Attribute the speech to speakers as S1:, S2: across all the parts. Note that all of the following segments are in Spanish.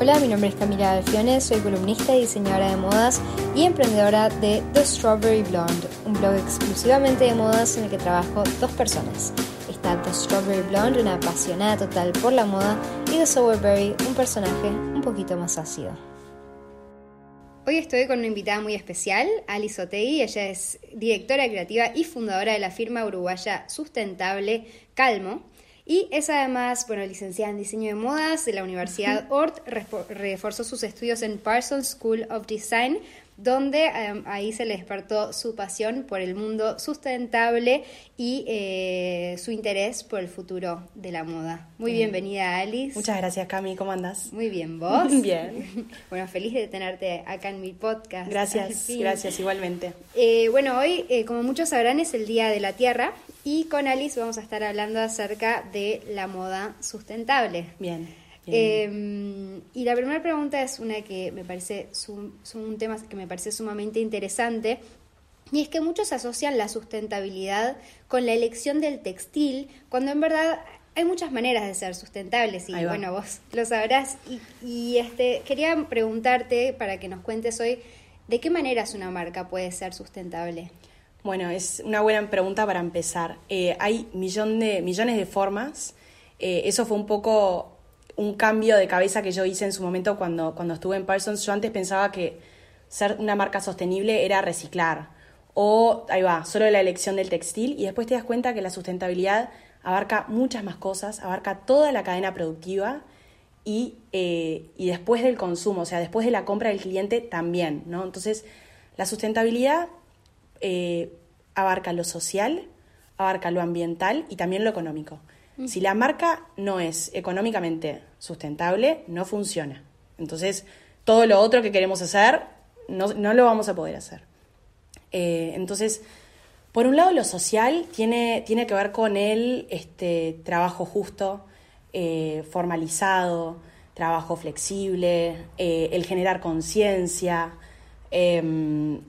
S1: Hola, mi nombre es Camila Alfione, soy columnista y diseñadora de modas y emprendedora de The Strawberry Blonde, un blog exclusivamente de modas en el que trabajo dos personas. Está The Strawberry Blonde, una apasionada total por la moda, y The Sourberry, un personaje un poquito más ácido. Hoy estoy con una invitada muy especial, Alice Otei. Ella es directora creativa y fundadora de la firma uruguaya sustentable Calmo. Y es además, bueno, licenciada en diseño de modas de la Universidad Ort, reforzó sus estudios en Parsons School of Design, donde em, ahí se le despertó su pasión por el mundo sustentable y eh, su interés por el futuro de la moda. Muy bienvenida, Alice.
S2: Muchas gracias, Cami. ¿Cómo andas?
S1: Muy bien, ¿vos?
S2: bien.
S1: bueno, feliz de tenerte acá en mi podcast.
S2: Gracias, gracias, igualmente.
S1: Eh, bueno, hoy, eh, como muchos sabrán, es el Día de la Tierra y con Alice vamos a estar hablando acerca de la moda sustentable.
S2: Bien.
S1: Em, y la primera pregunta es una que me parece un tema que me parece sumamente interesante y es que muchos asocian la sustentabilidad con la elección del textil, cuando en verdad hay muchas maneras de ser sustentables y bueno, vos lo sabrás. Y, y, este, quería preguntarte para que nos cuentes hoy, ¿de qué maneras una marca puede ser sustentable?
S2: Bueno, es una buena pregunta para empezar. Eh, hay de, millones de formas. Eh, eso fue un poco un cambio de cabeza que yo hice en su momento cuando, cuando estuve en Parsons. Yo antes pensaba que ser una marca sostenible era reciclar o, ahí va, solo la elección del textil y después te das cuenta que la sustentabilidad abarca muchas más cosas, abarca toda la cadena productiva y, eh, y después del consumo, o sea, después de la compra del cliente también, ¿no? Entonces, la sustentabilidad eh, abarca lo social, abarca lo ambiental y también lo económico. Si la marca no es económicamente sustentable, no funciona. Entonces, todo lo otro que queremos hacer, no, lo vamos a poder hacer. Eh, entonces, por un lado, lo social tiene, tiene que ver con el este, trabajo justo, eh, formalizado, trabajo flexible, eh, el generar conciencia, em,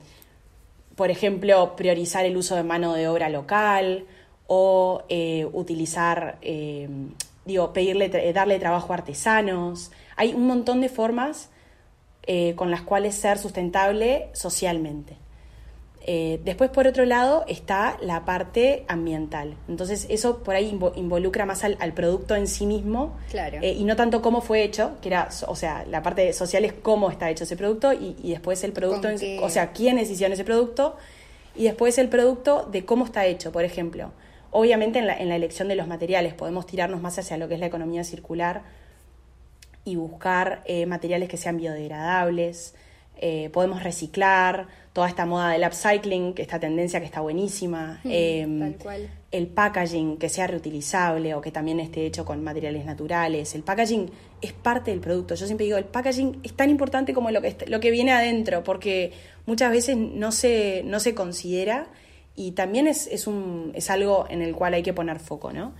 S2: por ejemplo, priorizar el uso de mano de obra local, o eh, utilizar, eh, digo, pedirle, darle trabajo a artesanos. Hay un montón de formas eh, con las cuales ser sustentable socialmente. Después, por otro lado, está la parte ambiental. Entonces, eso por ahí involucra más al, producto en sí mismo
S1: claro.
S2: y no tanto cómo fue hecho, que era, o sea, la parte social es cómo está hecho ese producto y, después el producto, o sea, quiénes hicieron ese producto y después el producto de cómo está hecho. Por ejemplo, Obviamente en la, elección de los materiales podemos tirarnos más hacia lo que es la economía circular y buscar eh, materiales que sean biodegradables, eh, podemos reciclar, toda esta moda del upcycling, esta tendencia que está buenísima,
S1: hmm, em,
S2: el packaging que sea reutilizable o que también esté hecho con materiales naturales. El packaging es parte del producto. Yo siempre digo, el packaging es tan importante como lo que, lo que viene adentro, porque muchas veces no se, no se considera y también es, es, un, es algo en el cual hay que poner foco, ¿no?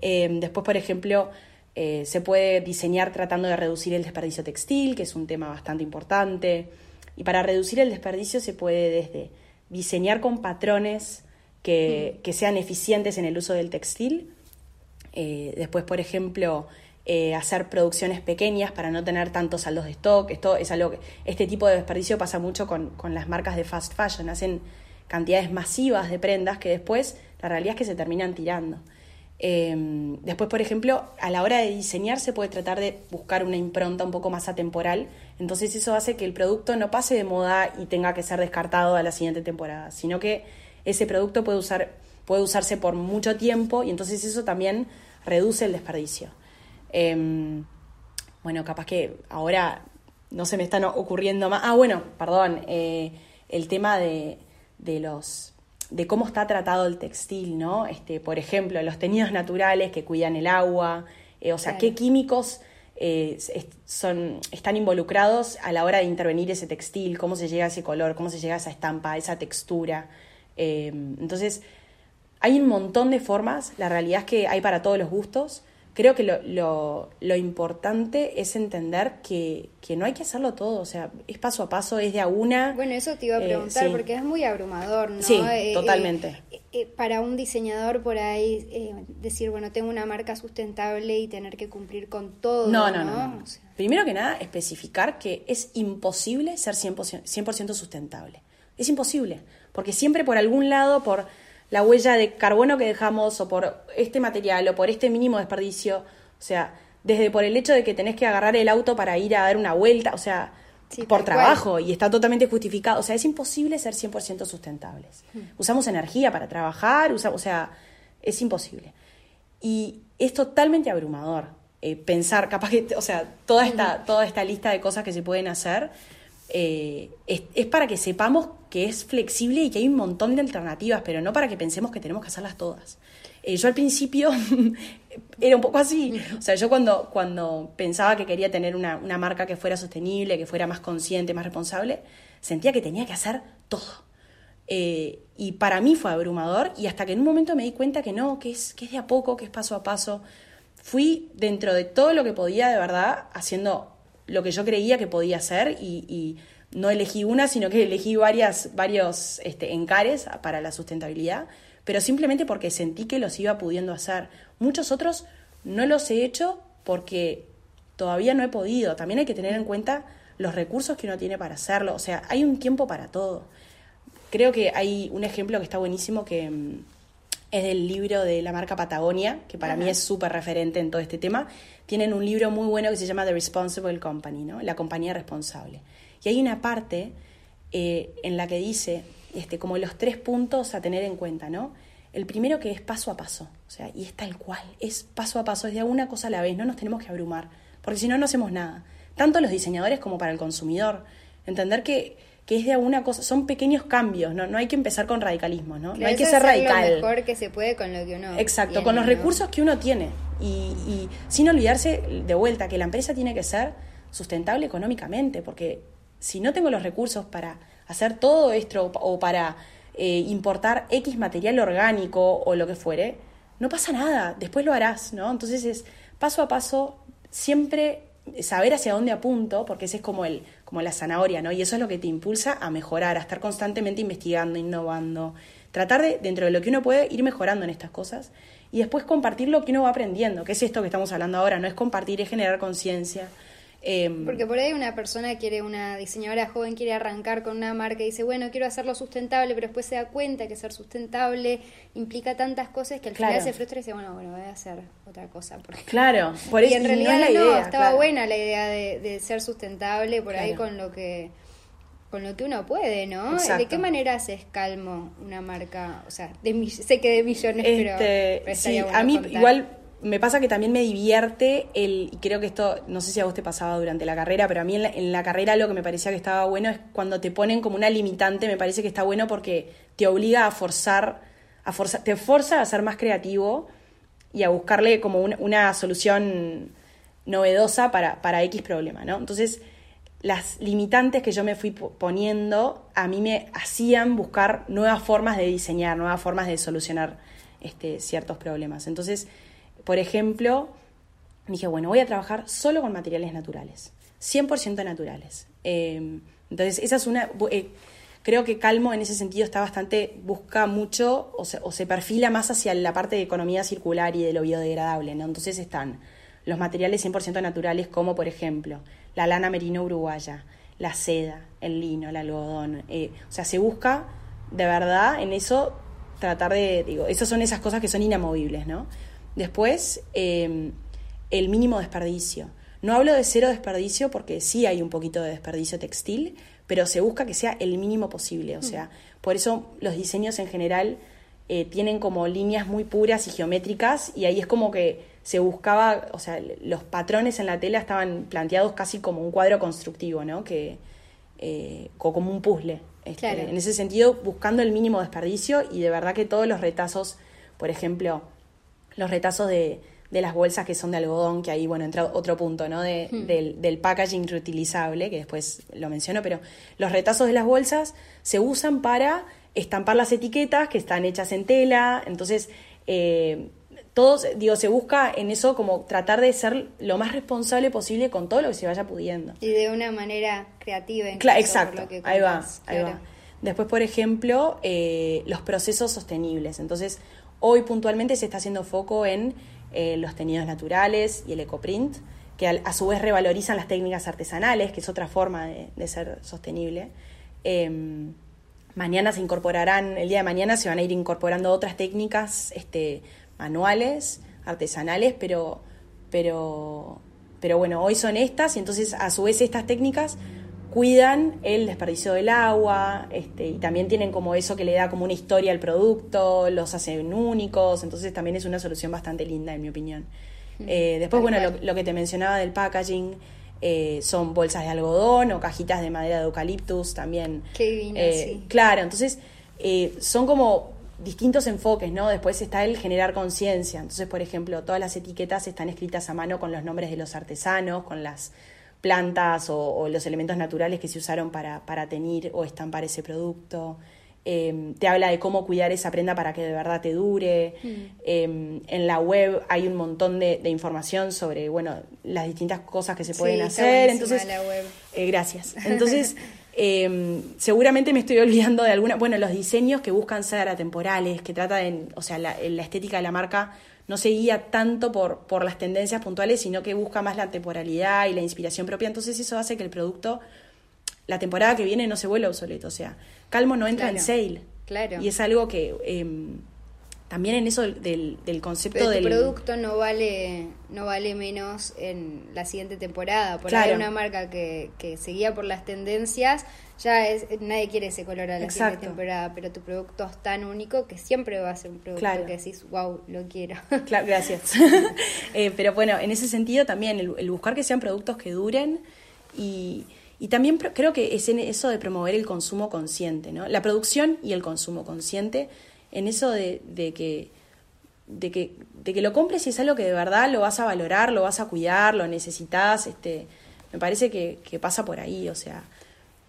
S2: Eh, después, por ejemplo, eh, se puede diseñar tratando de reducir el desperdicio textil, que es un tema bastante importante. Y para reducir el desperdicio se puede desde diseñar con patrones que, mm. que sean eficientes en el uso del textil. Eh, después, por ejemplo, hacer producciones pequeñas para no tener tantos saldos de stock. Esto es algo que, este tipo de desperdicio pasa mucho con, con las marcas de fast fashion. Hacen cantidades masivas de prendas que después la realidad es que se terminan tirando. Em, después, por ejemplo, a la hora de diseñar se puede tratar de buscar una impronta un poco más atemporal, entonces eso hace que el producto no pase de moda y tenga que ser descartado a la siguiente temporada, sino que ese producto puede, usar, puede usarse por mucho tiempo y entonces eso también reduce el desperdicio. Em, bueno, capaz que ahora no se me están ocurriendo más. Ah, bueno, perdón, eh, el tema de de los de cómo está tratado el textil, ¿no? Este, por ejemplo, los teñidos naturales que cuidan el agua, eh, o sea, qué químicos eh, son, están involucrados a la hora de intervenir ese textil, cómo se llega a ese color, cómo se llega a esa estampa, a esa textura. Eh, entonces, hay un montón de formas, la realidad es que hay para todos los gustos, creo que lo, lo, importante es entender que, que, no hay que hacerlo todo, o sea, es paso a paso, es de a una.
S1: Bueno, eso te iba a eh, preguntar porque es muy abrumador, ¿no?
S2: Sí, eh, totalmente.
S1: Eh, para un diseñador por ahí decir, bueno, tengo una marca sustentable y tener que cumplir con todo.
S2: No, no, no. Primero que nada, especificar que es imposible ser 100%, 100 sustentable. Es imposible, porque siempre por algún lado, por la huella de carbono que dejamos o por este material o por este mínimo desperdicio, o sea, desde por el hecho de que tenés que agarrar el auto para ir a dar una vuelta, o sea, por trabajo y está totalmente justificado, o sea, es imposible ser 100% sustentables. Hmm. Usamos energía para trabajar, o sea, es imposible. Y es totalmente abrumador eh, pensar, capaz que, o sea, toda esta, toda esta lista de cosas que se pueden hacer eh, es, para que sepamos que es flexible y que hay un montón de alternativas, pero no para que pensemos que tenemos que hacerlas todas. Eh, yo al principio era un poco así. O sea, yo cuando, cuando pensaba que quería tener una, marca que fuera sostenible, que fuera más consciente, más responsable, sentía que tenía que hacer todo. Eh, y para mí fue abrumador y hasta que en un momento me di cuenta que no, que es, que es de a poco, que es paso a paso. Fui dentro de todo lo que podía de verdad haciendo lo que yo creía que podía hacer y, no elegí una, sino que elegí varias, varios este, encares para la sustentabilidad, pero simplemente porque sentí que los iba pudiendo hacer. Muchos otros no los he hecho porque todavía no he podido. También hay que tener en cuenta los recursos que uno tiene para hacerlo. O sea, hay un tiempo para todo. Creo que hay un ejemplo que está buenísimo que mm, es del libro de la marca Patagonia, que para mí es súper referente en todo este tema. Tienen un libro muy bueno que se llama The Responsible Company, ¿no? La compañía responsable. Y hay una parte eh, en la que dice este, como los tres puntos a tener en cuenta, ¿no? El primero que es paso a paso, o sea, y es tal cual, es paso a paso, es de una cosa a la vez, no nos tenemos que abrumar, porque si no, no hacemos nada. Tanto los diseñadores como para el consumidor. Entender que que es de alguna cosa, son pequeños cambios, ¿no? No hay que empezar con radicalismo, ¿no? no hay que ser radical.
S1: Lo mejor que se puede con lo que uno
S2: Exacto, con los recursos que uno tiene. Y, y, sin olvidarse de vuelta que la empresa tiene que ser sustentable económicamente, porque si no tengo los recursos para hacer todo esto o para eh, importar X material orgánico o lo que fuere, no pasa nada, después lo harás, ¿no? Entonces es paso a paso, siempre saber hacia dónde apunto, porque ese es como el como la zanahoria, ¿no? Y eso es lo que te impulsa a mejorar, a estar constantemente investigando, innovando, tratar de, dentro de lo que uno puede, ir mejorando en estas cosas y después compartir lo que uno va aprendiendo, que es esto que estamos hablando ahora, no es compartir, es generar conciencia,
S1: Em, Porque por ahí una persona quiere, una diseñadora joven quiere arrancar con una marca y dice, bueno, quiero hacerlo sustentable, pero después se da cuenta que ser sustentable implica tantas cosas que al final se frustra y dice, bueno, bueno, voy a hacer otra cosa. Porque...
S2: Claro, por eso
S1: y en realidad no, idea, estaba buena la idea de, ser sustentable por ahí con lo que con lo que uno puede, ¿no? ¿De qué manera haces calmo una marca? O sea, de, sé que de millones, pero,
S2: este, sí, a mí igual me pasa que también me divierte el, y creo que esto, no sé si a vos te pasaba durante la carrera, pero a mí en la, carrera lo que me parecía que estaba bueno es cuando te ponen como una limitante, me parece que está bueno porque te obliga a forzar, a forzar te forza a ser más creativo y a buscarle como una solución novedosa para, para X problema, ¿no? Entonces, las limitantes que yo me fui poniendo a mí me hacían buscar nuevas formas de diseñar, nuevas formas de solucionar este, ciertos problemas. Entonces, por ejemplo, dije, bueno, voy a trabajar solo con materiales naturales, 100% naturales. Em, entonces, esa es una... Eh, creo que Calmo en ese sentido está bastante, busca mucho o se, perfila más hacia la parte de economía circular y de lo biodegradable, ¿no? Entonces están los materiales 100% naturales como, por ejemplo, la lana merino uruguaya, la seda, el lino, el algodón. Eh, o sea, se busca de verdad en eso tratar de, digo, esas son esas cosas que son inamovibles, ¿no? Después, em, el mínimo desperdicio. No hablo de cero desperdicio porque sí hay un poquito de desperdicio textil, pero se busca que sea el mínimo posible. O mm. sea, por eso los diseños en general eh, tienen como líneas muy puras y geométricas y ahí es como que se buscaba, o sea, los patrones en la tela estaban planteados casi como un cuadro constructivo, ¿no? Que, eh, como un puzzle. Este, en ese sentido, buscando el mínimo desperdicio y de verdad que todos los retazos, por ejemplo, los retazos de, de las bolsas que son de algodón, que ahí, bueno, entra otro punto, ¿no? De, hmm. del, del, packaging reutilizable, que después lo menciono, pero los retazos de las bolsas se usan para estampar las etiquetas que están hechas en tela, entonces eh, todos, digo, se busca en eso como tratar de ser lo más responsable posible con todo lo que se vaya pudiendo.
S1: Y de una manera creativa.
S2: Claro, exacto, ahí va, ahí va. Después, por ejemplo, eh, los procesos sostenibles. Entonces, hoy puntualmente se está haciendo foco en eh, los teñidos naturales y el ecoprint, que a, su vez revalorizan las técnicas artesanales, que es otra forma de, ser sostenible. Em, mañana se incorporarán, el día de mañana se van a ir incorporando otras técnicas este, manuales, artesanales, pero, pero, pero bueno, hoy son estas y entonces a su vez estas técnicas cuidan el desperdicio del agua este, y también tienen como eso que le da como una historia al producto, los hacen únicos, entonces también es una solución bastante linda en mi opinión. Eh, después, bueno, lo, que te mencionaba del packaging, eh, son bolsas de algodón o cajitas de madera de eucaliptus también.
S1: Qué divino, eh, sí.
S2: Claro, entonces son como distintos enfoques, ¿no? Después está el generar conciencia. Entonces, por ejemplo, todas las etiquetas están escritas a mano con los nombres de los artesanos, con las plantas o, los elementos naturales que se usaron para, para teñir o estampar ese producto. Em, te habla de cómo cuidar esa prenda para que de verdad te dure. Mm. Em, en la web hay un montón de, información sobre bueno las distintas cosas que se pueden hacer. Entonces,
S1: la web.
S2: Eh, gracias. Entonces, em, seguramente me estoy olvidando de alguna. Bueno, los diseños que buscan ser atemporales, que trata de. O sea, la, la estética de la marca no se guía tanto por, por las tendencias puntuales, sino que busca más la temporalidad y la inspiración propia. Entonces eso hace que el producto, la temporada que viene, no se vuelva obsoleto. O sea, Calmo no entra en sale.
S1: Claro.
S2: Y es algo que em, también en eso del, del concepto
S1: Pero
S2: del
S1: producto no vale no vale menos en la siguiente temporada. Por claro. una marca que, que seguía por las tendencias ya es nadie quiere ese color a la siguiente temporada pero tu producto es tan único que siempre va a ser un producto que decís wow lo quiero
S2: claro gracias. Eh, pero bueno en ese sentido también el, el buscar que sean productos que duren y y también creo que es en eso de promover el consumo consciente, ¿no? La producción y el consumo consciente en eso de, que, de, que, de que lo compres y es algo que de verdad lo vas a valorar, lo vas a cuidar, lo necesitas, este, me parece que, pasa por ahí, o sea.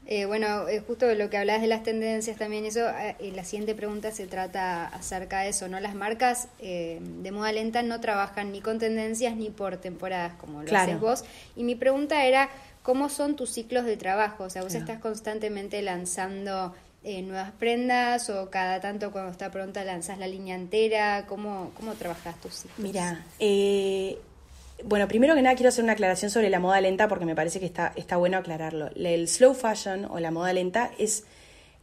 S1: Eh, bueno, eh, justo lo que hablas de las tendencias también, eso, eh, la siguiente pregunta se trata acerca de eso, ¿no? Las marcas de moda lenta no trabajan ni con tendencias ni por temporadas como lo haces vos. Y mi pregunta era, ¿cómo son tus ciclos de trabajo? O sea, vos estás constantemente lanzando eh, nuevas prendas o cada tanto cuando está pronta lanzas la línea entera? ¿Cómo, cómo trabajas tus ciclos?
S2: Mira, eh, bueno, primero que nada quiero hacer una aclaración sobre la moda lenta porque me parece que está, está bueno aclararlo. El slow fashion o la moda lenta es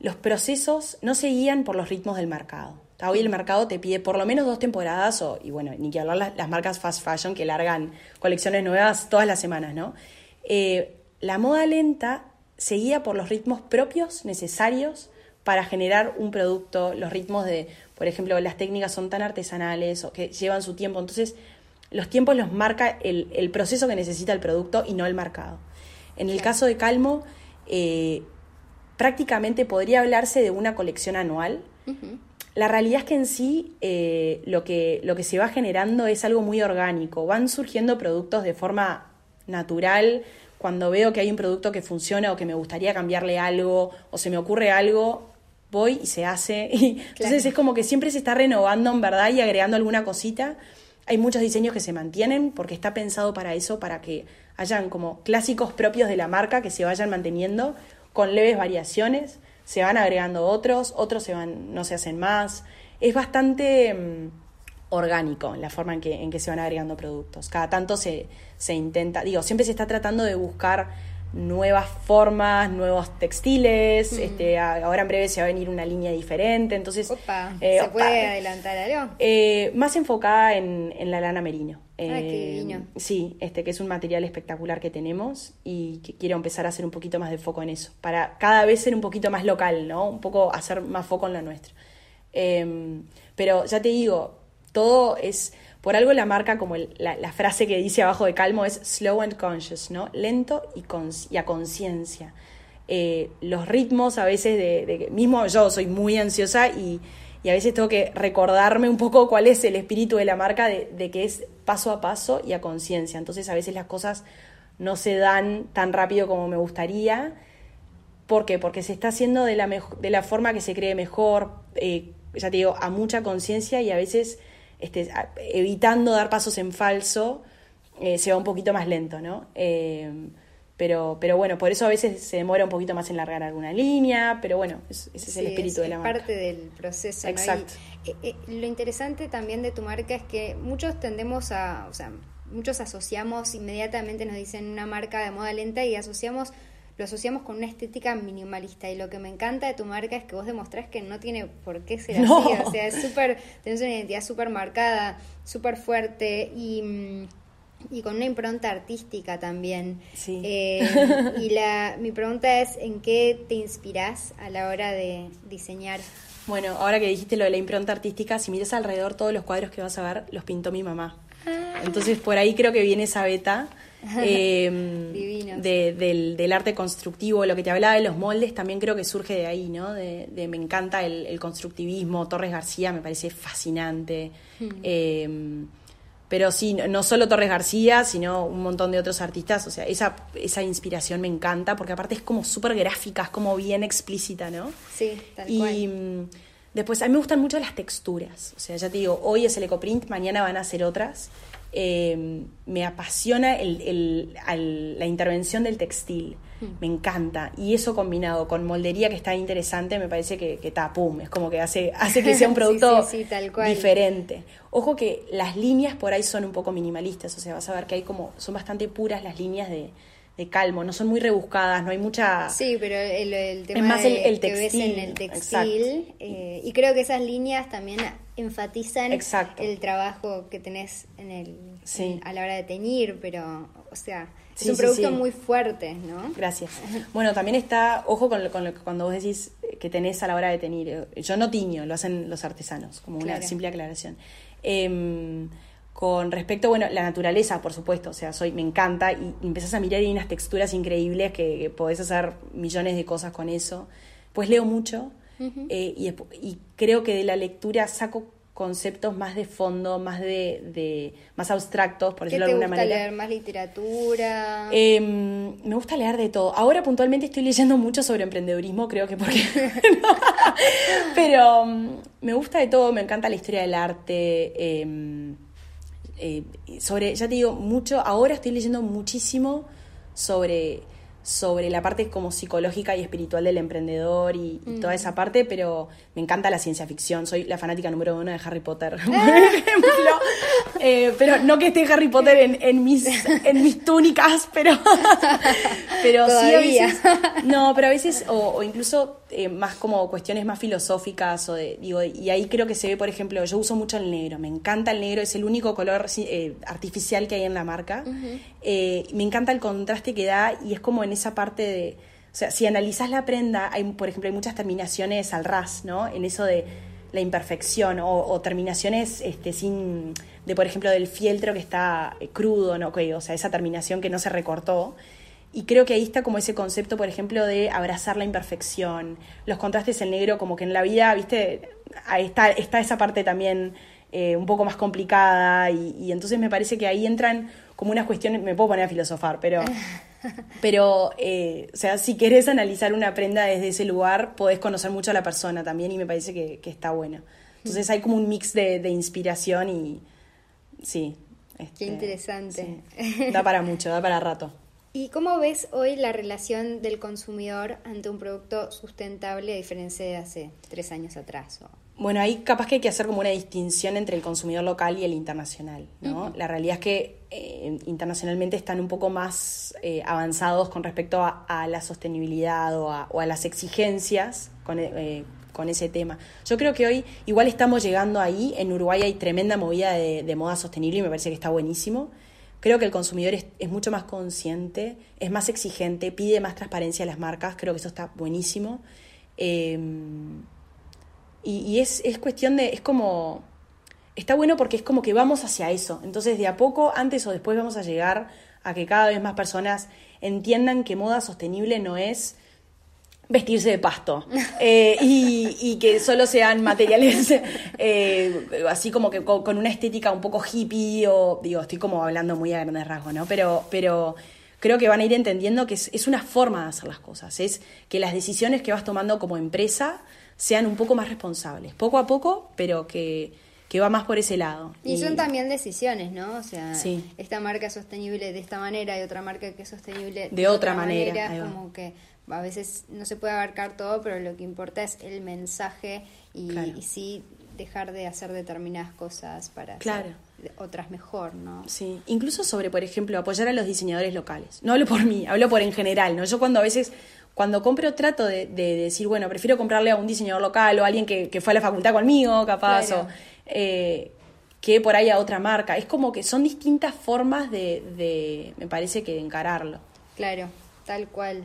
S2: los procesos no se guían por los ritmos del mercado. Hoy el mercado te pide por lo menos dos temporadas, o, y bueno, ni que hablar las, marcas fast fashion que largan colecciones nuevas todas las semanas, ¿no? Eh, la moda lenta se guía por los ritmos propios necesarios para generar un producto, los ritmos de, por ejemplo, las técnicas son tan artesanales o que llevan su tiempo, entonces los tiempos los marca el, proceso que necesita el producto y no el mercado. En el caso de Calmo, eh, prácticamente podría hablarse de una colección anual. La realidad es que en sí eh, lo, que, lo que se va generando es algo muy orgánico. Van surgiendo productos de forma natural, cuando veo que hay un producto que funciona o que me gustaría cambiarle algo o se me ocurre algo, voy y se hace. entonces es como que siempre se está renovando en verdad y agregando alguna cosita. Hay muchos diseños que se mantienen porque está pensado para eso, para que hayan como clásicos propios de la marca que se vayan manteniendo con leves variaciones. Se van agregando otros, otros se van, no se hacen más. Es bastante mm, orgánico la forma en que, en que se van agregando productos. Cada tanto se, se intenta, digo, siempre se está tratando de buscar nuevas formas, nuevos textiles, este, ahora en breve se va a venir una línea diferente, entonces...
S1: Eh, ¿Se puede adelantar algo?
S2: Eh, más enfocada en, en, la lana merino.
S1: Eh,
S2: sí, este que es un material espectacular que tenemos y que quiero empezar a hacer un poquito más de foco en eso, para cada vez ser un poquito más local, ¿no? Un poco hacer más foco en lo nuestro. Em, pero ya te digo, todo es, por algo la marca, como la, frase que dice abajo de Calmo, es slow and conscious, ¿no? Lento y, y a conciencia. Eh, los ritmos a veces de, mismo yo soy muy ansiosa y, a veces tengo que recordarme un poco cuál es el espíritu de la marca de, que es paso a paso y a conciencia. Entonces a veces las cosas no se dan tan rápido como me gustaría. ¿Por qué? Porque se está haciendo de la, de la forma que se cree mejor, eh, ya te digo, a mucha conciencia y a veces este, evitando dar pasos en falso, eh, se va un poquito más lento, ¿no? Eh, pero, pero bueno, por eso a veces se demora un poquito más en largar alguna línea, pero bueno, ese es el espíritu de la marca.
S1: Es parte del proceso.
S2: Exacto.
S1: lo interesante también de tu marca es que muchos tendemos a, o sea, muchos asociamos inmediatamente, nos dicen una marca de moda lenta y asociamos lo asociamos con una estética minimalista y lo que me encanta de tu marca es que vos demostrás que no tiene por qué ser así, o sea, es súper, tenés una identidad súper marcada, súper fuerte y, mm, y, con una impronta artística también.
S2: Sí.
S1: Eh, y la, mi pregunta es, ¿en qué te inspirás a la hora de diseñar?
S2: Bueno, ahora que dijiste lo de la impronta artística, si miras alrededor todos los cuadros que vas a ver, los pintó mi mamá. Ah. Entonces por ahí creo que viene esa beta eh, del, arte constructivo, lo que te hablaba de los moldes también creo que surge de ahí, ¿no? De, me encanta el, constructivismo, Torres García me parece fascinante. Hmm. Em, pero sí, no solo Torres García, sino un montón de otros artistas, o sea, esa, esa inspiración me encanta, porque aparte es como súper gráfica, es como bien explícita, ¿no?
S1: Sí, tal
S2: y, mm, Después, a mí me gustan mucho las texturas, o sea, ya te digo, hoy es el ecoprint, mañana van a ser otras. Eh, me apasiona la intervención del textil, hmm. me encanta. Y eso combinado con moldería que está interesante, me parece que, que pum, es como que hace, hace que sea un producto diferente. Ojo que las líneas por ahí son un poco minimalistas, o sea, vas a ver que hay como, son bastante puras las líneas de, calmo, no son muy rebuscadas, no hay mucha...
S1: Sí, pero el, tema es más el, textil, que ves en el textil, eh, y creo que esas líneas también enfatizan el trabajo que tenés en el a la hora de teñir, pero, o sea, es un producto muy fuerte, ¿no?
S2: Gracias. Bueno, también está, ojo con, lo, con cuando vos decís que tenés a la hora de teñir. Yo no tiño, lo hacen los artesanos, como una simple aclaración. Eh, con respecto, bueno, la naturaleza, por supuesto, o sea, soy, me encanta y, empezás a mirar y hay unas texturas increíbles que, podés hacer millones de cosas con eso. Pues leo mucho eh, y, creo que de la lectura saco conceptos más de fondo, más de, más abstractos, por decirlo de alguna manera.
S1: ¿Te gusta leer más literatura?
S2: Em, me gusta leer de todo. Ahora puntualmente estoy leyendo mucho sobre emprendedurismo, creo que porque... Pero mm, me gusta de todo, me encanta la historia del arte. Eh, eh, sobre, ya te digo, mucho, ahora estoy leyendo muchísimo sobre sobre la parte como psicológica y espiritual del emprendedor y, toda esa parte, pero me encanta la ciencia ficción. Soy la fanática número uno de Harry Potter, por ejemplo. Eh, pero no que esté Harry Potter en, en, mis, en mis túnicas, pero, pero sí a veces. No, pero a veces, o, incluso eh, más como cuestiones más filosóficas, o de, digo, y ahí creo que se ve, por ejemplo, yo uso mucho el negro, me encanta el negro, es el único color eh, artificial que hay en la marca. me encanta el contraste que da y es como en esa parte de, o sea, si analizas la prenda, hay, por ejemplo, hay muchas terminaciones al ras, ¿no? En eso de la imperfección o, terminaciones este, sin, de por ejemplo, del fieltro que está eh, crudo, ¿no? o sea, esa terminación que no se recortó. Y creo que ahí está como ese concepto, por ejemplo, de abrazar la imperfección, los contrastes en negro, como que en la vida, viste, ahí está, está esa parte también eh, un poco más complicada y, y, entonces me parece que ahí entran como unas cuestiones, me puedo poner a filosofar, pero Pero, eh, o sea, si querés analizar una prenda desde ese lugar, podés conocer mucho a la persona también y me parece que, está bueno. Entonces hay como un mix de, inspiración y sí.
S1: Este, Qué interesante.
S2: da para mucho, da para rato.
S1: ¿Y cómo ves hoy la relación del consumidor ante un producto sustentable a diferencia de hace tres años atrás?
S2: Bueno, ahí capaz que hay que hacer como una distinción entre el consumidor local y el internacional, ¿no? La realidad es que eh, internacionalmente están un poco más eh, avanzados con respecto a, la sostenibilidad o a, las exigencias eh, con, ese tema. Yo creo que hoy igual estamos llegando ahí, en Uruguay hay tremenda movida de, moda sostenible y me parece que está buenísimo. Creo que el consumidor es, mucho más consciente, es más exigente, pide más transparencia a las marcas, creo que eso está buenísimo. Y, es, es cuestión de, es como, está bueno porque es como que vamos hacia eso. Entonces, de a poco, antes o después, vamos a llegar a que cada vez más personas entiendan que moda sostenible no es vestirse de pasto eh, y, que solo sean materiales eh, así como que con, una estética un poco hippie o digo estoy como hablando muy a grandes rasgos no pero pero creo que van a ir entendiendo que es, es una forma de hacer las cosas es que las decisiones que vas tomando como empresa sean un poco más responsables, poco a poco, pero que, que va más por ese lado.
S1: Y, son también decisiones, ¿no? O sea, esta marca es sostenible de esta manera y otra marca que es sostenible
S2: de, otra, manera.
S1: como que a veces no se puede abarcar todo, pero lo que importa es el mensaje y, y sí dejar de hacer determinadas cosas para hacer otras mejor, ¿no?
S2: Sí, incluso sobre, por ejemplo, apoyar a los diseñadores locales. No hablo por mí, hablo por en general, ¿no? Yo cuando a veces, cuando compro, trato de, decir, bueno, prefiero comprarle a un diseñador local o a alguien que, fue a la facultad conmigo, capaz, o eh, que por ahí a otra marca. Es como que son distintas formas de, me parece que de encararlo.
S1: Claro, tal cual.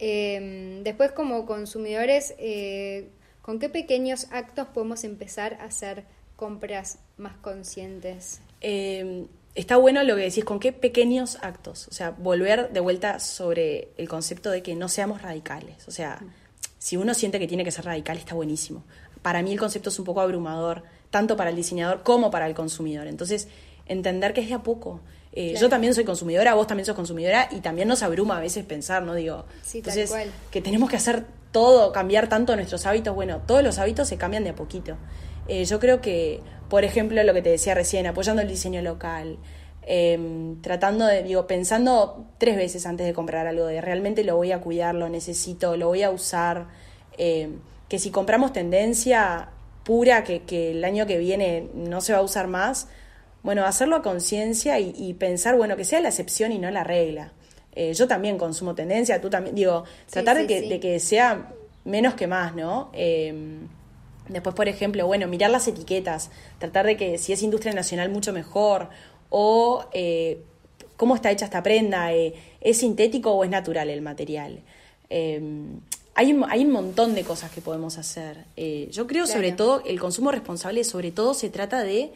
S1: Em, después, como consumidores, eh, ¿Con qué pequeños actos podemos empezar a hacer compras más conscientes?
S2: Eh, está bueno lo que decís, ¿con qué pequeños actos? O sea, volver de vuelta sobre el concepto de que no seamos radicales. O sea, si uno siente que tiene que ser radical, está buenísimo. Para mí el concepto es un poco abrumador, tanto para el diseñador como para el consumidor. Entonces, entender que es de a poco. Eh, yo también soy consumidora, vos también sos consumidora y también nos abruma a veces pensar, ¿no? Digo, entonces, que tenemos que hacer todo, cambiar tanto nuestros hábitos. Bueno, todos los hábitos se cambian de a poquito. Eh, yo creo que, por ejemplo, lo que te decía recién, apoyando el diseño local, em, tratando de, digo, pensando tres veces antes de comprar algo, de realmente lo voy a cuidar, lo necesito, lo voy a usar. Em, que si compramos tendencia pura, que, que el año que viene no se va a usar más, bueno, hacerlo a conciencia y, pensar, bueno, que sea la excepción y no la regla. Eh, yo también consumo tendencia, tú también, digo, tratar de, que, de, que, sea menos que más, ¿no? Em, después, por ejemplo, bueno, mirar las etiquetas, tratar de que si es industria nacional, mucho mejor, o eh, cómo está hecha esta prenda, eh, ¿es sintético o es natural el material? Em, hay un, hay un montón de cosas que podemos hacer. yo creo, sobre todo, el consumo responsable, sobre todo, se trata de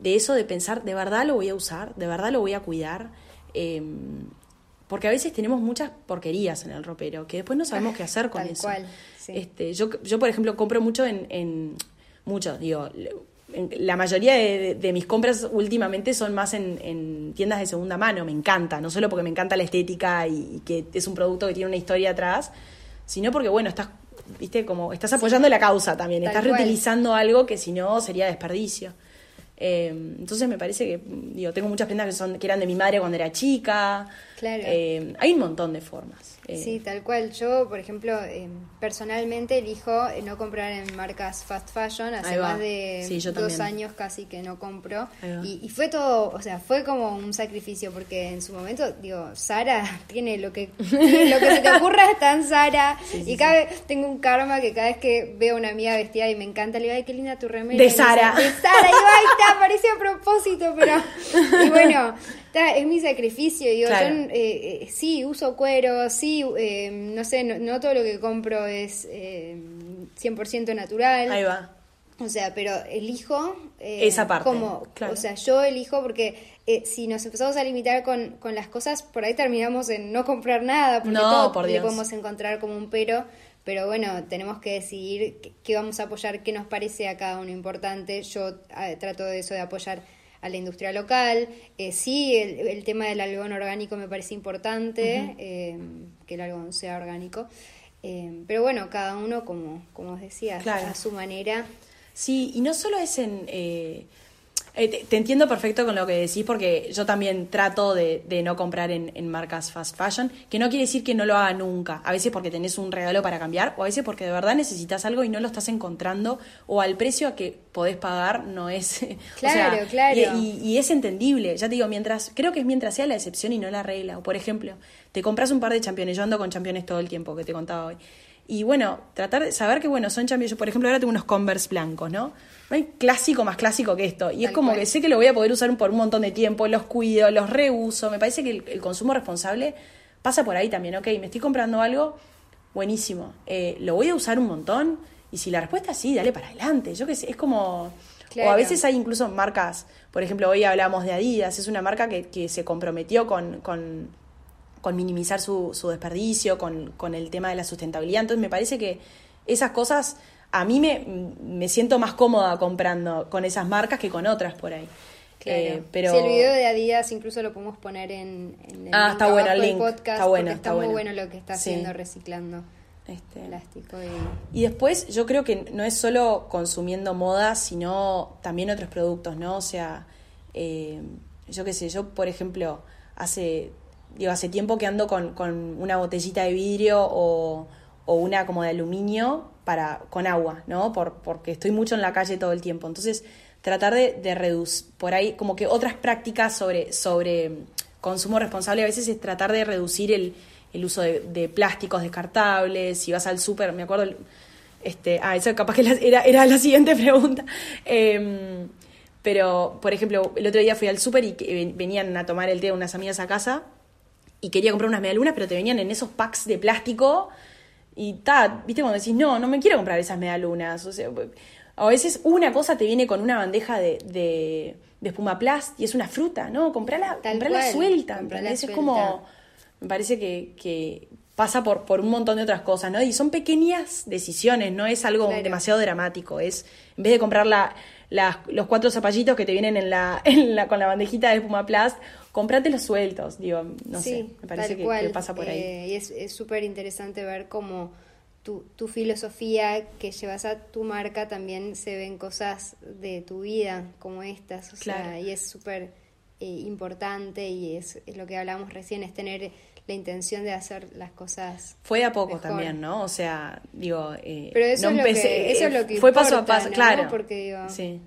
S2: de eso de pensar, ¿de verdad lo voy a usar? ¿De verdad lo voy a cuidar? Em, porque a veces tenemos muchas porquerías en el ropero que después no sabemos qué hacer con eso. este, yo, yo, por ejemplo, compro mucho en, en mucho, digo, la mayoría de, mis compras últimamente son más en, tiendas de segunda mano, me encanta, no solo porque me encanta la estética y, que es un producto que tiene una historia atrás, sino porque, bueno, estás, viste, como estás apoyando la causa también, estás reutilizando algo que si no sería desperdicio. Em, entonces me parece que, digo, tengo muchas prendas que, son, que eran de mi madre cuando era chica. Claro. Em, hay un montón de formas.
S1: Eh, sí, tal cual. Yo, por ejemplo, eh, personalmente elijo eh, no comprar en marcas fast fashion. Hace más de dos años casi que no compro. Y, fue todo, o sea, fue como un sacrificio porque en su momento, digo, Sara tiene lo que, lo que se te ocurra está en Sara. y cada vez tengo un karma que cada vez que veo a una amiga vestida y me encanta, le digo, ay, qué linda tu remera.
S2: De Sara.
S1: De Sara. Y ahí está, parecía a propósito, pero. Y bueno es mi sacrificio. Digo, yo eh, eh, sí uso cuero, sí, eh, no sé, no, todo lo que compro es 100% natural.
S2: Ahí va.
S1: O sea, pero elijo.
S2: Esa parte.
S1: Como, O sea, yo elijo porque si nos empezamos a limitar con, con, las cosas, por ahí terminamos en no comprar nada. Porque todo por podemos encontrar como un pero. Pero bueno, tenemos que decidir qué vamos a apoyar, qué nos parece a cada uno importante. Yo trato de eso, de apoyar a la industria local. Eh, sí, el, tema del algodón orgánico me parece importante, eh, que el algodón sea orgánico. Eh, pero bueno, cada uno, como, como os decía, a su manera.
S2: Sí, y no solo es en eh, te, entiendo perfecto con lo que decís porque yo también trato de, no comprar en, marcas fast fashion, que no quiere decir que no lo haga nunca, a veces porque tenés un regalo para cambiar o a veces porque de verdad necesitas algo y no lo estás encontrando o al precio a que podés pagar no es...
S1: Claro, claro.
S2: Y, es entendible, ya te digo, mientras creo que es mientras sea la excepción y no la regla. O por ejemplo, te compras un par de championes, yo ando con championes todo el tiempo que te contaba hoy. Y bueno, tratar de saber que, bueno, son championes. Yo, por ejemplo, ahora tengo unos Converse blancos, ¿no? No hay clásico más clásico que esto. Y es como que sé que lo voy a poder usar por un montón de tiempo, los cuido, los reuso. Me parece que el, consumo responsable pasa por ahí también, ¿ok? Me estoy comprando algo, buenísimo. Eh, ¿Lo voy a usar un montón? Y si la respuesta es sí, dale para adelante. Yo qué sé, es como... O a veces hay incluso marcas, por ejemplo, hoy hablamos de Adidas, es una marca que, que se comprometió con, con con minimizar su, su desperdicio, con, con, el tema de la sustentabilidad. Entonces me parece que esas cosas, a mí me, me siento más cómoda comprando con esas marcas que con otras por ahí.
S1: Eh, pero... el video de Adidas incluso lo podemos poner en,
S2: en el ah, está bueno, el link.
S1: podcast.
S2: Está, bueno,
S1: está, muy bueno. lo que está haciendo reciclando. Este, plástico
S2: y... después yo creo que no es solo consumiendo moda, sino también otros productos, ¿no? O sea, eh, yo qué sé, yo por ejemplo, hace, digo, hace tiempo que ando con, una botellita de vidrio o, una como de aluminio para, con agua, ¿no? Por, porque estoy mucho en la calle todo el tiempo. Entonces, tratar de, reducir, por ahí, como que otras prácticas sobre, sobre consumo responsable a veces es tratar de reducir el, el uso de, plásticos descartables, si vas al súper, me acuerdo, este, ah, eso capaz que era, era la siguiente pregunta. Em, pero, por ejemplo, el otro día fui al súper y venían a tomar el té unas amigas a casa y quería comprar unas medialunas, pero te venían en esos packs de plástico y ta, viste cuando decís, no, no me quiero comprar esas medialunas. O sea, a veces una cosa te viene con una bandeja de, de, de espuma plast y es una fruta, ¿no? Comprala, comprala suelta. Comprala Es como me parece que, pasa por, por un montón de otras cosas, ¿no? Y son pequeñas decisiones, no es algo demasiado dramático, es en vez de comprar la, los cuatro zapallitos que te vienen en la, en la, con la bandejita de espuma plast, los sueltos, digo, no sé, me parece que, pasa por ahí.
S1: Eh, y es súper interesante ver cómo tu, tu, filosofía que llevas a tu marca también se ven cosas de tu vida como estas, o sea, y es súper eh, importante y es, es, lo que hablábamos recién, es tener la intención de hacer las cosas.
S2: Fue a poco también, ¿no? O sea, digo.
S1: Eh, Pero eso, es lo que, eso es lo que.
S2: Fue paso a paso, claro.
S1: Porque digo.
S2: Sí.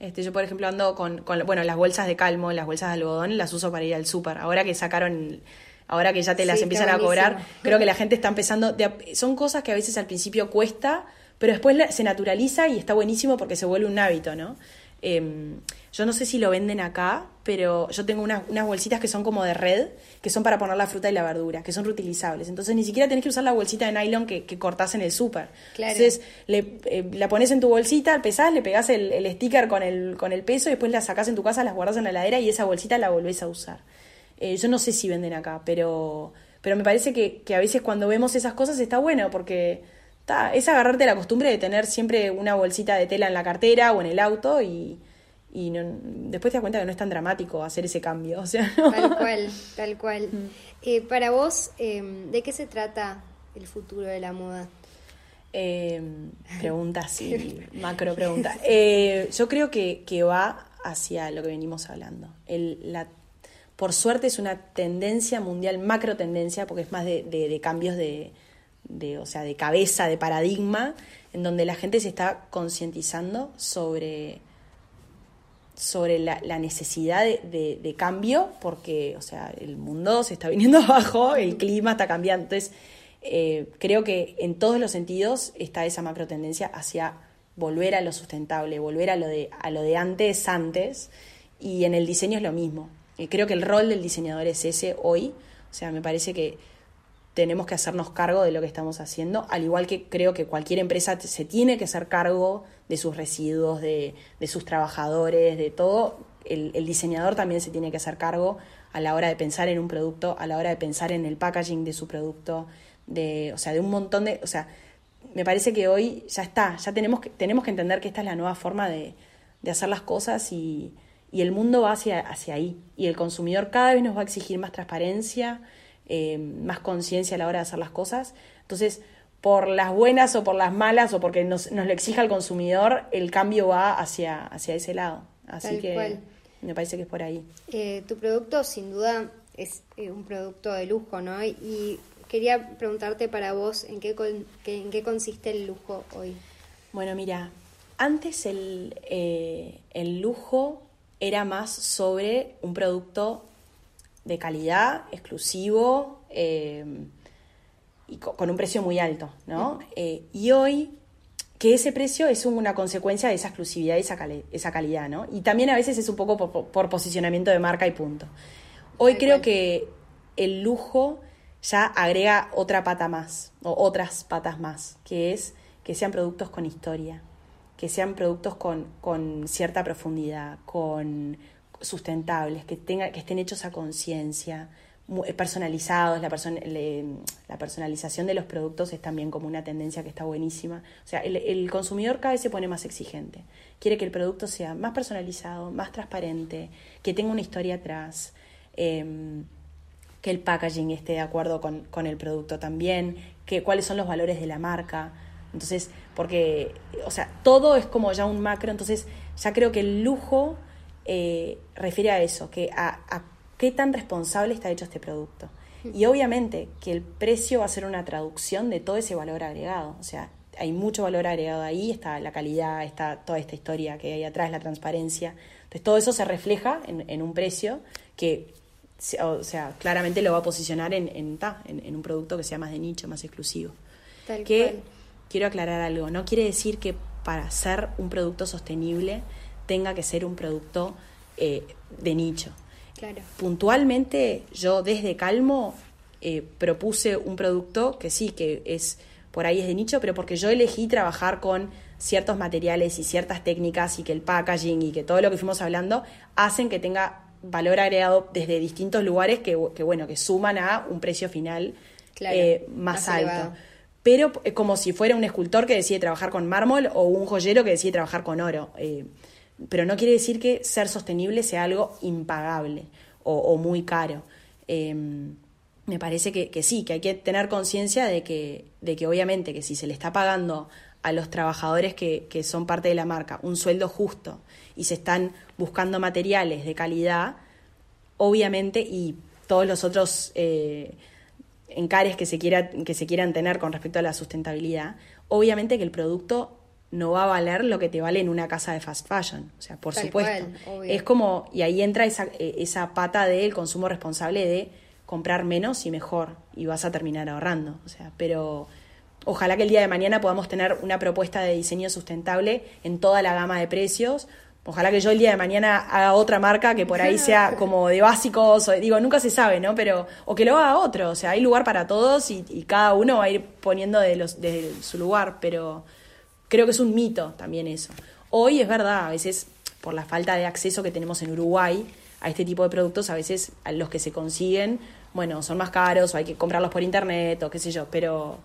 S2: Este, yo, por ejemplo, ando con, con, bueno, las bolsas de calmo, las bolsas de algodón, las uso para ir al súper. Ahora que sacaron, ahora que ya te las empiezan a cobrar, creo que la gente está empezando. son cosas que a veces al principio cuesta, pero después se naturaliza y está buenísimo porque se vuelve un hábito, ¿no? Eh, yo no sé si lo venden acá, pero yo tengo unas, unas bolsitas que son como de red, que son para poner la fruta y la verdura, que son reutilizables. Entonces ni siquiera tenés que usar la bolsita de nylon que, que cortás en el súper. Entonces le, eh, la pones en tu bolsita, pesás, le pegás el, el, sticker con el, con el peso y después la sacás en tu casa, las guardas en la heladera y esa bolsita la volvés a usar. Eh, yo no sé si venden acá, pero, pero me parece que, que a veces cuando vemos esas cosas está bueno porque es agarrarte la costumbre de tener siempre una bolsita de tela en la cartera o en el auto y y después te das cuenta que no es tan dramático hacer ese cambio. O sea,
S1: Tal cual, tal cual. Mm. Eh, para vos, em, ¿de qué se trata el futuro de la moda?
S2: Eh, pregunta sí, macro pregunta. Eh, yo creo que, que, va hacia lo que venimos hablando. El, la, por suerte es una tendencia mundial, macro tendencia, porque es más de, de, de cambios de, de, o sea, de cabeza, de paradigma, en donde la gente se está concientizando sobre sobre la, necesidad de, cambio, porque, o sea, el mundo se está viniendo abajo, el clima está cambiando. Entonces, eh, creo que en todos los sentidos está esa macro tendencia hacia volver a lo sustentable, volver a lo de, a lo de antes, antes, y en el diseño es lo mismo. Eh, creo que el rol del diseñador es ese hoy, o sea, me parece que tenemos que hacernos cargo de lo que estamos haciendo, al igual que creo que cualquier empresa se tiene que hacer cargo de sus residuos, de, sus trabajadores, de todo. El, diseñador también se tiene que hacer cargo a la hora de pensar en un producto, a la hora de pensar en el packaging de su producto, de, o sea, de un montón de, o sea, me parece que hoy ya está, ya tenemos que, tenemos que entender que esta es la nueva forma de, de hacer las cosas y, y el mundo va hacia, hacia ahí. Y el consumidor cada vez nos va a exigir más transparencia, eh, más conciencia a la hora de hacer las cosas. Entonces, por las buenas o por las malas o porque nos, nos lo exija el consumidor, el cambio va hacia, hacia ese lado. Así que me parece que es por ahí.
S1: Eh, tu producto sin duda es eh, un producto de lujo, ¿no? Y quería preguntarte para vos, ¿en qué, en qué consiste el lujo hoy?
S2: Bueno, mira, antes el, el lujo era más sobre un producto de calidad, exclusivo eh, y con un precio muy alto, ¿no? Eh, y hoy, que ese precio es una consecuencia de esa exclusividad y esa, esa calidad, ¿no? Y también a veces es un poco por, posicionamiento de marca y punto. Hoy creo que el lujo ya agrega otra pata más, o otras patas más, que es que sean productos con historia, que sean productos con, con cierta profundidad, con, sustentables, que, tenga, que estén hechos a conciencia, personalizados, la, la personalización de los productos es también como una tendencia que está buenísima. O sea, el, consumidor cada vez se pone más exigente. Quiere que el producto sea más personalizado, más transparente, que tenga una historia atrás. Em, que el packaging esté de acuerdo con, con el producto también, que cuáles son los valores de la marca. Entonces, porque, o sea, todo es como ya un macro, entonces ya creo que el lujo eh, refiere a eso, que a, a qué tan responsable está hecho este producto. Y obviamente que el precio va a ser una traducción de todo ese valor agregado. O sea, hay mucho valor agregado ahí, está la calidad, está toda esta historia que hay atrás, la transparencia. Entonces todo eso se refleja en, en un precio que, o sea, claramente lo va a posicionar en, en, en, un producto que sea más de nicho, más exclusivo.
S1: Tal
S2: que
S1: cual.
S2: quiero aclarar algo, no quiere decir que para ser un producto sostenible tenga que ser un producto eh, de nicho.
S1: Claro.
S2: Puntualmente yo desde Calmo eh, propuse un producto que sí, que es por ahí es de nicho, pero porque yo elegí trabajar con ciertos materiales y ciertas técnicas y que el packaging y que todo lo que fuimos hablando hacen que tenga valor agregado desde distintos lugares que, que bueno, que suman a un precio final
S1: Claro,
S2: eh, más,
S1: más
S2: alto.
S1: elevado.
S2: Pero eh, como si fuera un escultor que decide trabajar con mármol o un joyero que decide trabajar con oro. Eh, pero no quiere decir que ser sostenible sea algo impagable o, muy caro. Eh, me parece que, que sí, que hay que tener conciencia de que, de que obviamente que si se le está pagando a los trabajadores que, que son parte de la marca un sueldo justo y se están buscando materiales de calidad, obviamente, y todos los otros eh, encares que se, quiera, que se quieran tener con respecto a la sustentabilidad, obviamente que el producto no va a valer lo que te vale en una casa de fast fashion. O sea, por
S1: Tal
S2: supuesto.
S1: cual,
S2: es como, y ahí entra esa, eh, esa pata del consumo responsable de comprar menos y mejor, y vas a terminar ahorrando. O sea, pero ojalá que el día de mañana podamos tener una propuesta de diseño sustentable en toda la gama de precios. Ojalá que yo el día de mañana haga otra marca que por ahí sea como de básicos, o, digo, nunca se sabe, ¿no? Pero, o que lo haga otro, o sea, hay lugar para todos y, y cada uno va a ir poniendo de, los, de su lugar, pero creo que es un mito también eso. Hoy es verdad, a veces por la falta de acceso que tenemos en Uruguay a este tipo de productos, a veces a los que se consiguen, bueno, son más caros o hay que comprarlos por internet o qué sé yo, pero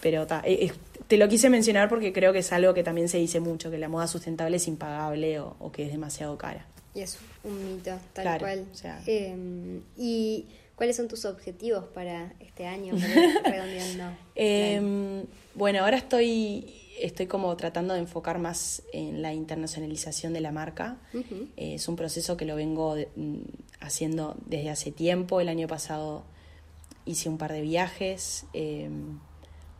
S2: pero ta, eh, te lo quise mencionar porque creo que es algo que también se dice mucho, que la moda sustentable es impagable o, o que es demasiado cara.
S1: Y es un mito, tal
S2: Claro,
S1: cual.
S2: o sea-
S1: Eh, ¿Y cuáles son tus objetivos para este año? Para redondeando.
S2: Eh, bueno, ahora estoy, estoy como tratando de enfocar más en la internacionalización de la marca. Eh, es un proceso que lo vengo de- mm, haciendo desde hace tiempo. El año pasado hice un par de viajes. eh,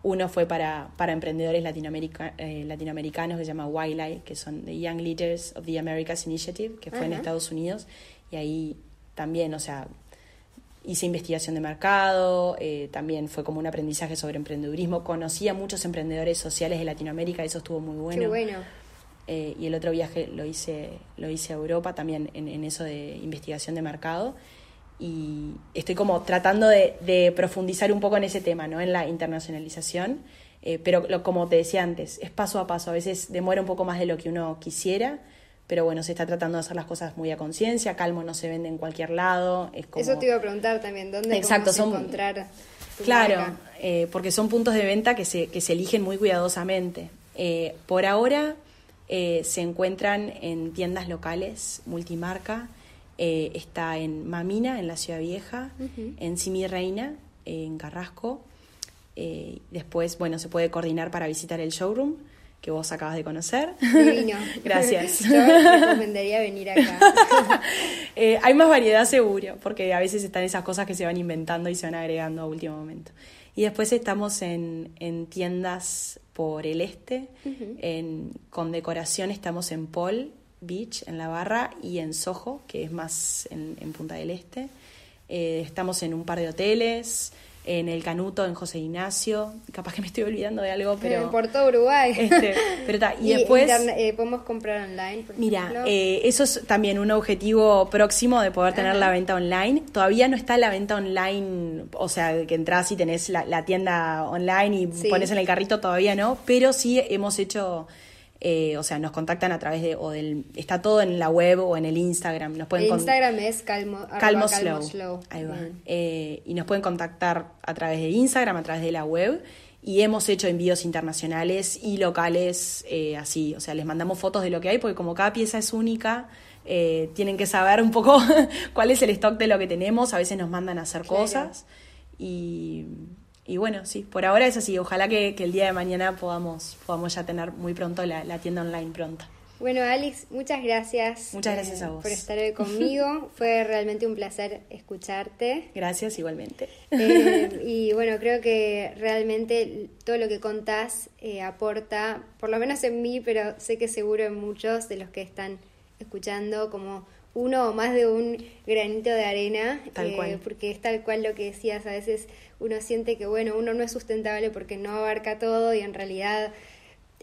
S2: uno fue para, para emprendedores latinoamerica- eh, latinoamericanos que se llama Wildlife, que son The Young Leaders of the Americas Initiative, que fue en. Estados Unidos. Y ahí también, o sea, hice investigación de mercado, eh, también fue como un aprendizaje sobre emprendedurismo. Conocí a muchos emprendedores sociales de Latinoamérica, eso estuvo muy bueno.
S1: Qué bueno.
S2: Eh, y el otro viaje lo hice, lo hice a Europa también en, en eso de investigación de mercado. Y estoy como tratando de, de profundizar un poco en ese tema, ¿no? En la internacionalización. Eh, pero lo- como te decía antes, es paso a paso. A veces demora un poco más de lo que uno quisiera. Pero bueno, se está tratando de hacer las cosas muy a conciencia. Calmo no se vende en cualquier lado. Es como...
S1: Eso te iba a preguntar también, ¿dónde
S2: Exacto, son-
S1: encontrar tu
S2: Claro, eh, porque son puntos de venta que se, que se eligen muy cuidadosamente. Eh, por ahora eh, se encuentran en tiendas locales, multimarca. Eh, está en Mamina, en la Ciudad Vieja, en Simi Reina, en Carrasco. Después, bueno, se puede coordinar para visitar el showroom que vos acabas de conocer.
S1: Divino.
S2: Gracias.
S1: Yo recomendaría venir acá.
S2: Eh, hay más variedad seguro, porque a veces están esas cosas que se van inventando y se van agregando a último momento. Y después estamos en, en tiendas por el este, en, con decoración estamos en Paul Beach, en la barra, y en Soho, que es más en, en Punta del Este. Eh, estamos en un par de hoteles, en el Canuto, en José Ignacio. Capaz que me estoy olvidando de algo, pero...
S1: por todo Uruguay.
S2: Este, pero ta, y después...
S1: eh, podemos comprar online, por
S2: Mira, eh, eso es también un objetivo próximo de poder tener
S1: Ajá.
S2: la venta online. Todavía no está la venta online, o sea, que entras y tenés la, la tienda online y
S1: Sí.
S2: pones en el carrito, todavía no, pero sí hemos hecho, eh, o sea, nos contactan a través de, o del, está todo en la web o en el Instagram. Nos pueden
S1: El Instagram es calmo,
S2: Calmo
S1: calmo
S2: Slow. Ahí va. Eh, y nos pueden contactar a través de Instagram, a través de la web. Y hemos hecho envíos internacionales y locales eh, así. O sea, les mandamos fotos de lo que hay, porque como cada pieza es única, tienen que saber un poco cuál es el stock de lo que tenemos, a veces nos mandan a hacer cosas y, bueno, sí, por ahora es así, ojalá que, el día de mañana podamos, podamos ya tener muy pronto la tienda online pronta.
S1: Bueno, Alex, muchas gracias.
S2: Muchas gracias a vos.
S1: Por estar hoy conmigo. Fue realmente un placer escucharte.
S2: Gracias, igualmente.
S1: Eh, y bueno, creo que realmente todo lo que contás eh, aporta, por lo menos en mí, pero sé que seguro en muchos de los que están escuchando, como uno o más de un granito de arena.
S2: Tal cual.
S1: Porque es tal cual lo que decías. A veces uno siente que, bueno, uno no es sustentable porque no abarca todo y en realidad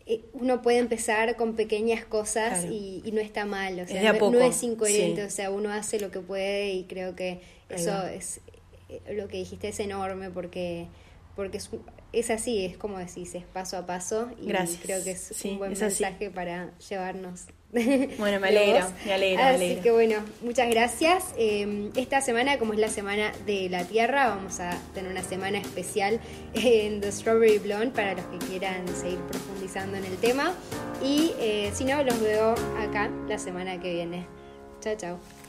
S1: eh, uno puede empezar con pequeñas cosas y, no está mal, o sea, no, es incoherente, o sea, uno hace lo que puede y creo que eso es eh, lo que dijiste es enorme porque porque es, así, es como decís, es paso a paso y creo que es un buen mensaje para llevarnos
S2: Bueno, me alegro, me alegro,
S1: Así que bueno, muchas gracias. Em, esta semana, como es la semana de la Tierra, vamos a tener una semana especial en The Strawberry Blonde para los que quieran seguir profundizando en el tema. Y eh, si no, los veo acá la semana que viene. Chao, chao.